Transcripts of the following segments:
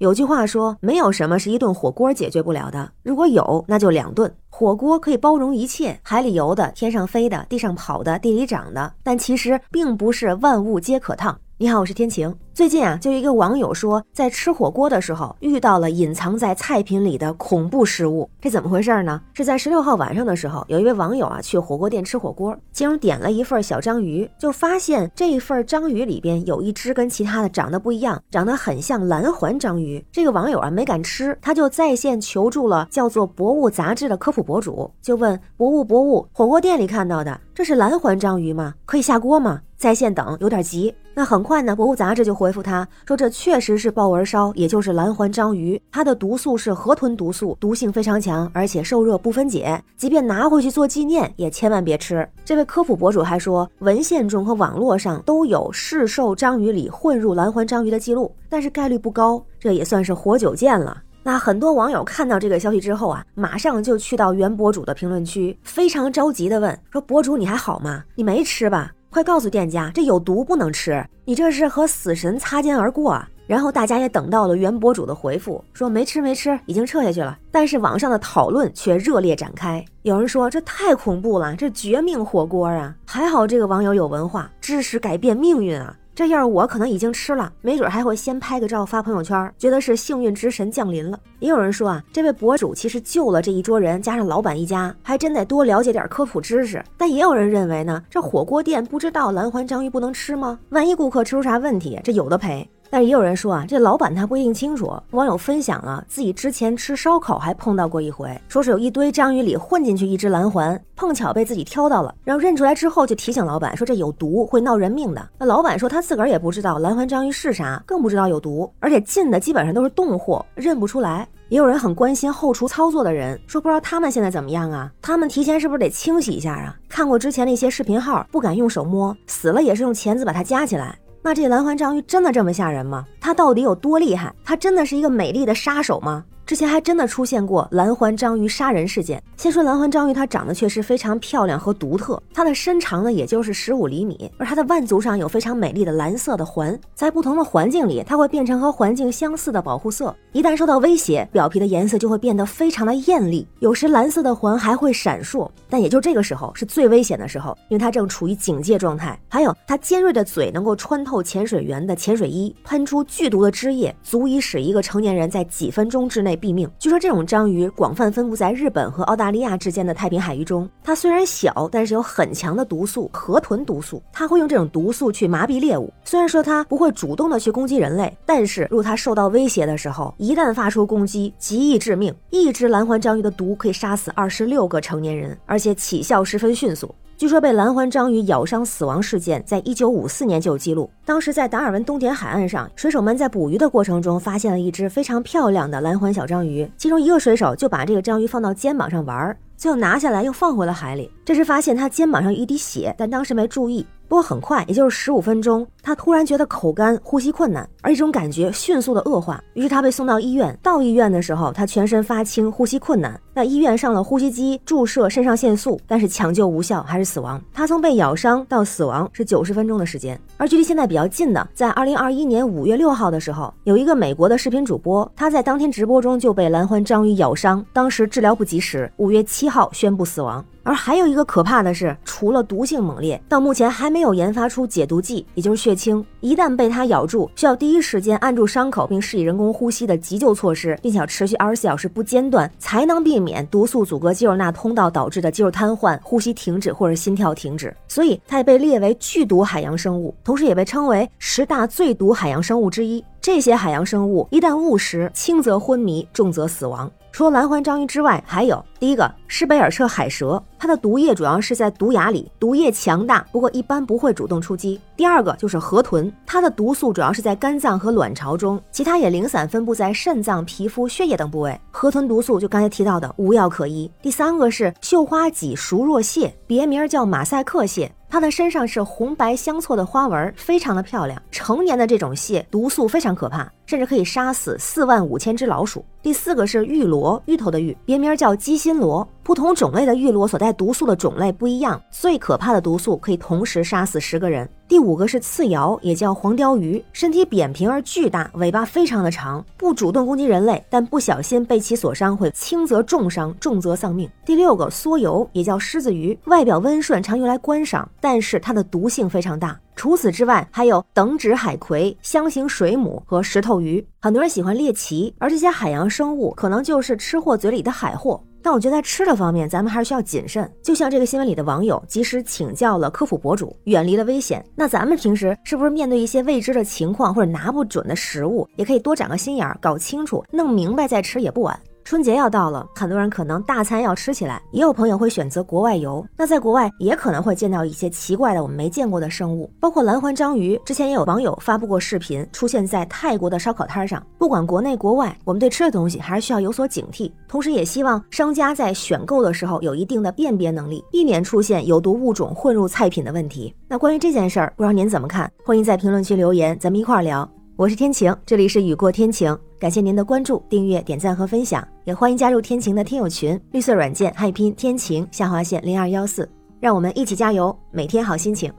有句话说，没有什么是一顿火锅解决不了的，如果有，那就两顿。火锅可以包容一切，海里游的、天上飞的、地上跑的、地里长的，但其实并不是万物皆可烫。你好，我是天晴。最近啊，就一个网友说，在吃火锅的时候遇到了隐藏在菜品里的恐怖食物，这怎么回事呢？是在十六号晚上的时候，有一位网友啊去火锅店吃火锅，其中点了一份小章鱼，就发现这一份章鱼里边有一只跟其他的长得不一样，长得很像蓝环章鱼。这个网友啊没敢吃，他就在线求助了叫做《博物》杂志的科普博主，就问《博物》博物火锅店里看到的，这是蓝环章鱼吗？可以下锅吗？在线等，有点急。那很快呢，《博物》杂志就回复他说，这确实是豹纹烧，也就是蓝环章鱼，它的毒素是河豚毒素，毒性非常强，而且受热不分解，即便拿回去做纪念，也千万别吃。这位科普博主还说，文献中和网络上都有市售章鱼里混入蓝环章鱼的记录，但是概率不高，这也算是活久见了。那很多网友看到这个消息之后啊，马上就去到原博主的评论区，非常着急的问说：“博主你还好吗？你没吃吧？”快告诉店家，这有毒，不能吃！你这是和死神擦肩而过啊。然后大家也等到了原博主的回复，说没吃没吃，已经撤下去了。但是网上的讨论却热烈展开，有人说这太恐怖了，这绝命火锅啊！还好这个网友有文化，知识改变命运啊！这要是我，可能已经吃了，没准还会先拍个照发朋友圈，觉得是幸运之神降临了。也有人说啊，这位博主其实救了这一桌人，加上老板一家，还真得多了解点科普知识。但也有人认为呢，这火锅店不知道蓝环章鱼不能吃吗？万一顾客吃出啥问题，这有的赔。但是也有人说啊，这老板他不一定清楚。网友分享了自己之前吃烧烤还碰到过一回，说是有一堆章鱼里混进去一只蓝环，碰巧被自己挑到了，然后认出来之后就提醒老板说这有毒，会闹人命的。那老板说他自个儿也不知道蓝环章鱼是啥，更不知道有毒，而且进的基本上都是冻货，认不出来。也有人很关心后厨操作的人，说不知道他们现在怎么样啊？他们提前是不是得清洗一下啊？看过之前那些视频号，不敢用手摸，死了也是用钳子把它夹起来。那这蓝环章鱼真的这么吓人吗？它到底有多厉害？它真的是一个美丽的杀手吗？之前还真的出现过蓝环章鱼杀人事件。先说蓝环章鱼，它长得确实非常漂亮和独特。它的身长呢，也就是十五厘米，而它的腕足上有非常美丽的蓝色的环。在不同的环境里，它会变成和环境相似的保护色。一旦受到威胁，表皮的颜色就会变得非常的艳丽。有时蓝色的环还会闪烁，但也就这个时候是最危险的时候，因为它正处于警戒状态。还有它尖锐的嘴能够穿透潜水员的潜水衣，喷出剧毒的汁液，足以使一个成年人在几分钟之内。毙命。据说这种章鱼广泛分布在日本和澳大利亚之间的太平海域中。它虽然小，但是有很强的毒素——河豚毒素。它会用这种毒素去麻痹猎物。虽然说它不会主动的去攻击人类，但是如果它受到威胁的时候，一旦发出攻击，极易致命。一只蓝环章鱼的毒可以杀死二十六个成年人，而且起效十分迅速。据说被蓝环章鱼咬伤死亡事件，在一九五四年就有记录。当时在达尔文东点海岸上，水手们在捕鱼的过程中，发现了一只非常漂亮的蓝环小章鱼。其中一个水手就把这个章鱼放到肩膀上玩，最后拿下来又放回了海里。这时发现他肩膀上有一滴血，但当时没注意。不过很快，也就是十五分钟，他突然觉得口干、呼吸困难，而这种感觉迅速的恶化。于是他被送到医院。到医院的时候，他全身发青，呼吸困难。那医院上了呼吸机，注射肾上腺素，但是抢救无效，还是死亡。他从被咬伤到死亡是九十分钟的时间。而距离现在比较近的，在二零二一年五月六号的时候，有一个美国的视频主播，他在当天直播中就被蓝环章鱼咬伤，当时治疗不及时，五月七号宣布死亡。而还有一个可怕的是，除了毒性猛烈，到目前还没有研发出解毒剂，也就是血清。一旦被它咬住，需要第一时间按住伤口并施以人工呼吸的急救措施，并且要持续二十四小时不间断，才能避免毒素阻隔肌肉钠通道导致的肌肉瘫痪、呼吸停止或者心跳停止。所以它也被列为剧毒海洋生物，同时也被称为十大最毒海洋生物之一。这些海洋生物一旦误食，轻则昏迷，重则死亡。除了蓝环章鱼之外，还有第一个施贝尔彻海蛇，它的毒液主要是在毒牙里，毒液强大，不过一般不会主动出击。第二个就是河豚，它的毒素主要是在肝脏和卵巢中，其他也零散分布在肾脏、皮肤、血液等部位。河豚毒素就刚才提到的无药可医。第三个是绣花脊熟若蟹，别名叫马赛克蟹。它的身上是红白相错的花纹，非常的漂亮。成年的这种蟹毒素非常可怕，甚至可以杀死四万五千只老鼠。第四个是玉螺，芋头的芋，别名叫鸡心螺。不同种类的玉螺所带毒素的种类不一样，最可怕的毒素可以同时杀死十个人。第五个是刺鳐，也叫黄鲷鱼，身体扁平而巨大，尾巴非常的长，不主动攻击人类，但不小心被其所伤会轻则重伤，重则丧命。第六个梭游，也叫狮子鱼，外表温顺，常用来观赏，但是它的毒性非常大。除此之外，还有等指海葵、箱形水母和石头鱼。很多人喜欢猎奇，而这些海洋生物可能就是吃货嘴里的海货。但我觉得在吃的方面，咱们还是需要谨慎。就像这个新闻里的网友，及时请教了科普博主，远离了危险。那咱们平时是不是面对一些未知的情况或者拿不准的食物，也可以多长个心眼儿，搞清楚、弄明白再吃也不晚。春节要到了，很多人可能大餐要吃起来，也有朋友会选择国外游。那在国外也可能会见到一些奇怪的我们没见过的生物，包括蓝环章鱼。之前也有网友发布过视频，出现在泰国的烧烤摊上。不管国内国外，我们对吃的东西还是需要有所警惕，同时也希望商家在选购的时候有一定的辨别能力，避免出现有毒物种混入菜品的问题。那关于这件事儿，不知道您怎么看？欢迎在评论区留言，咱们一块儿聊。我是天晴，这里是雨过天晴，感谢您的关注、订阅、点赞和分享，也欢迎加入天晴的听友群，绿色软件汉拼天晴下划线零二幺四，让我们一起加油，每天好心情，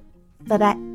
拜拜。